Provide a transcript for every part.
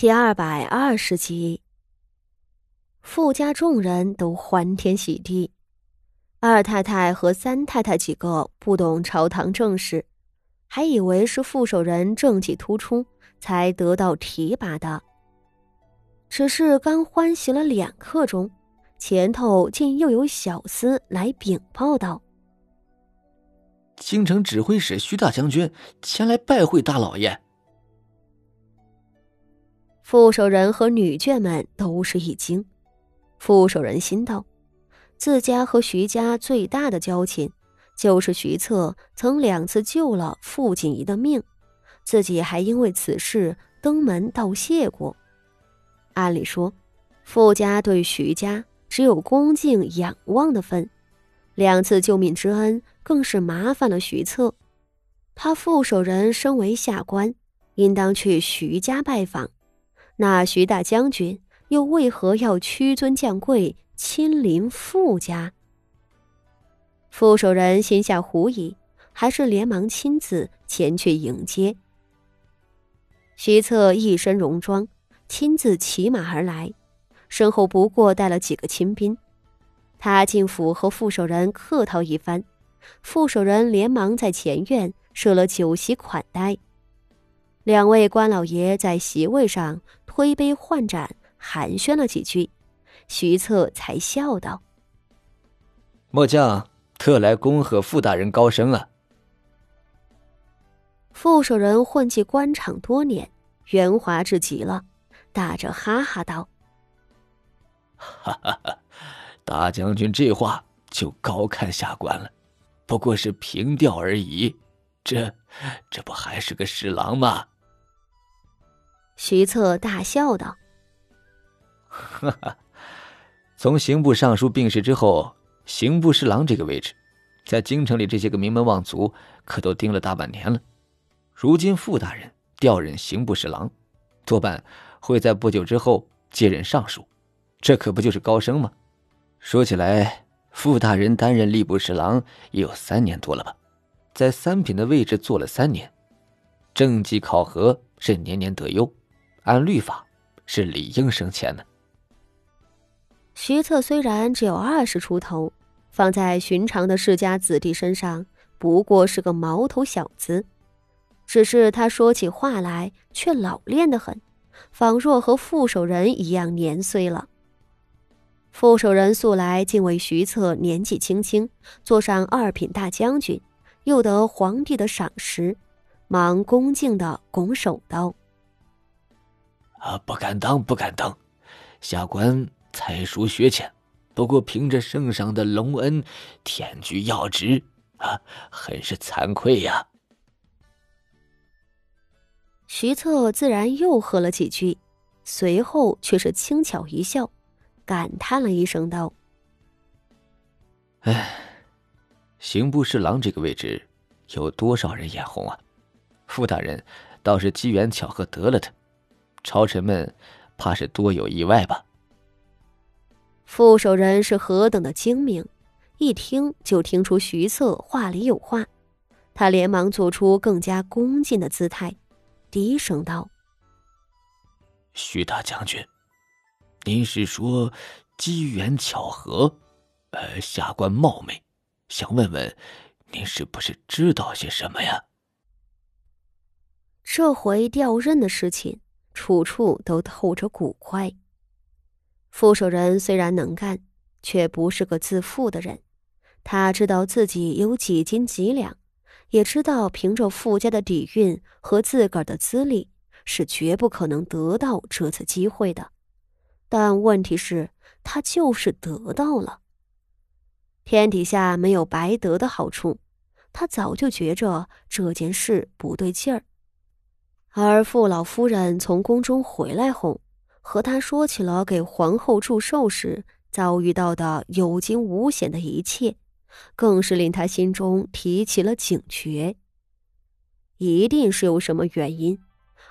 第二百二十集，富家众人都欢天喜地，二太太和三太太几个不懂朝堂政事，还以为是副手人政绩突出才得到提拔的。只是刚欢喜了两刻钟，前头竟又有小厮来禀报道：“京城指挥使徐大将军前来拜会大老爷。”副手人和女眷们都是一惊。副手人心道：自家和徐家最大的交情，就是徐策曾两次救了傅锦仪的命，自己还因为此事登门道谢过。按理说，傅家对徐家只有恭敬仰望的份，两次救命之恩更是麻烦了徐策。他副手人身为下官，应当去徐家拜访。那徐大将军又为何要屈尊降贵，亲临傅家？傅守人心下狐疑，还是连忙亲自前去迎接。徐策一身戎装，亲自骑马而来，身后不过带了几个亲兵。他进府和傅守人客套一番，傅守人连忙在前院设了酒席款待。两位官老爷在席位上推杯换盏，寒暄了几句，徐策才笑道：“末将特来恭贺傅大人高升啊！”傅守仁混迹官场多年，圆滑至极了，打着哈哈道：“哈哈哈，大将军这话就高看下官了，不过是平调而已，这这不还是个侍郎吗？”徐策大笑道：“哈哈，从刑部尚书病逝之后，刑部侍郎这个位置，在京城里这些个名门望族可都盯了大半年了。如今傅大人调任刑部侍郎，多半会在不久之后接任尚书，这可不就是高升吗？说起来，傅大人担任吏部侍郎也有三年多了吧，在三品的位置做了三年，政绩考核是年年得优。”按律法，是理应升迁的。徐策虽然只有二十出头，放在寻常的世家子弟身上，不过是个毛头小子。只是他说起话来却老练的很，仿若和副手人一样年岁了。副手人素来敬畏徐策年纪轻轻，做上二品大将军，又得皇帝的赏识，忙恭敬的拱手道。啊，不敢当，不敢当，下官才疏学浅，不过凭着圣上的隆恩，舔居要职，啊，很是惭愧呀。徐策自然又喝了几句，随后却是轻巧一笑，感叹了一声道：“哎，刑部侍郎这个位置，有多少人眼红啊？傅大人倒是机缘巧合得了他。”朝臣们怕是多有意外吧？副守人是何等的精明，一听就听出徐策话里有话，他连忙做出更加恭敬的姿态，低声道：“徐大将军，您是说机缘巧合？呃，下官冒昧，想问问，您是不是知道些什么呀？这回调任的事情。”处处都透着古怪。副手人虽然能干，却不是个自负的人。他知道自己有几斤几两，也知道凭着傅家的底蕴和自个儿的资历，是绝不可能得到这次机会的。但问题是，他就是得到了。天底下没有白得的好处，他早就觉着这件事不对劲儿。而傅老夫人从宫中回来后，和他说起了给皇后祝寿时遭遇到的有惊无险的一切，更是令他心中提起了警觉。一定是有什么原因，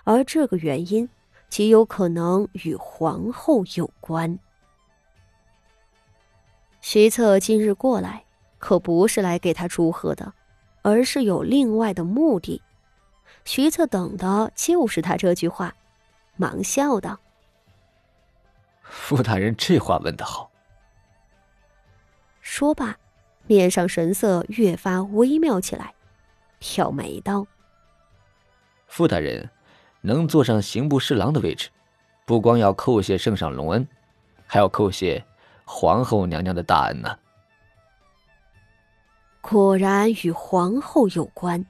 而这个原因极有可能与皇后有关。徐策今日过来，可不是来给他祝贺的，而是有另外的目的。徐策等的就是他这句话，忙笑道：“傅大人这话问得好。”说罢，面上神色越发微妙起来，挑眉道：“傅大人能坐上刑部侍郎的位置，不光要叩谢圣上隆恩，还要叩谢皇后娘娘的大恩呢。”果然与皇后有关。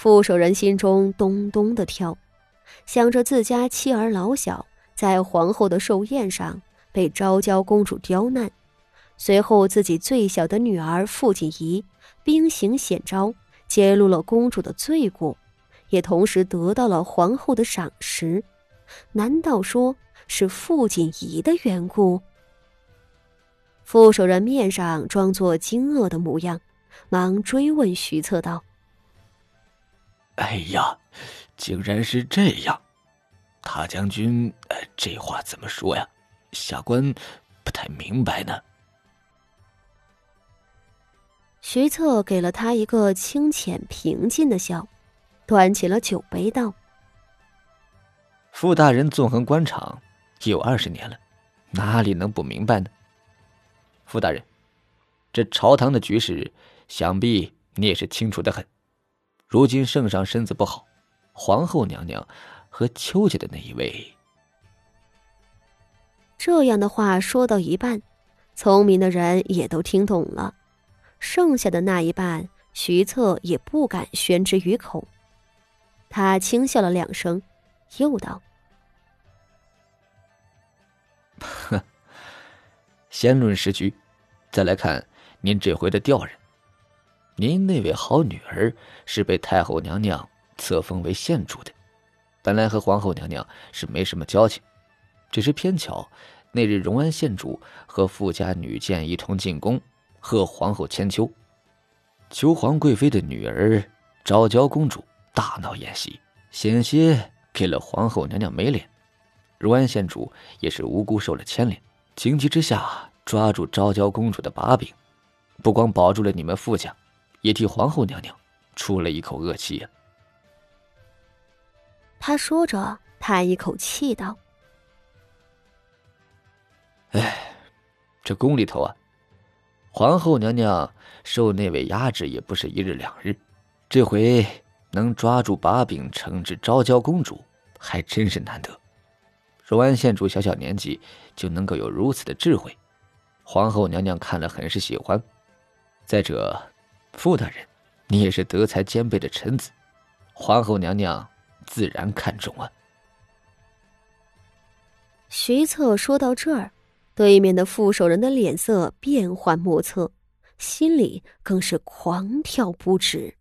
傅守仁心中咚咚的跳，想着自家妻儿老小在皇后的寿宴上被昭娇公主刁难，随后自己最小的女儿傅锦仪兵行险招，揭露了公主的罪过，也同时得到了皇后的赏识。难道说是傅锦仪的缘故？傅守仁面上装作惊愕的模样，忙追问徐策道。哎呀，竟然是这样！大将军，这话怎么说呀？下官不太明白呢。徐策给了他一个清浅平静的笑，端起了酒杯道：“傅大人纵横官场有二十年了，哪里能不明白呢？傅大人，这朝堂的局势，想必你也是清楚的很。”如今圣上身子不好，皇后娘娘和邱家的那一位，这样的话说到一半，聪明的人也都听懂了，剩下的那一半，徐策也不敢宣之于口。他轻笑了两声，又道：“哼，先论时局，再来看您这回的调任。”您那位好女儿是被太后娘娘册封为县主的，本来和皇后娘娘是没什么交情，只是偏巧那日荣安县主和富家女眷一同进宫贺皇后千秋，求皇贵妃的女儿昭娇公主大闹宴席，险些给了皇后娘娘没脸。荣安县主也是无辜受了牵连，情急之下抓住昭娇公主的把柄，不光保住了你们富家。也替皇后娘娘出了一口恶气呀。他说着，叹一口气道：“哎，这宫里头啊，皇后娘娘受那位压制也不是一日两日，这回能抓住把柄惩治昭娇公主，还真是难得。荣安县主小小年纪就能够有如此的智慧，皇后娘娘看了很是喜欢。再者。”傅大人，你也是德才兼备的臣子，皇后娘娘自然看重啊。徐策说到这儿，对面的副手人的脸色变幻莫测，心里更是狂跳不止。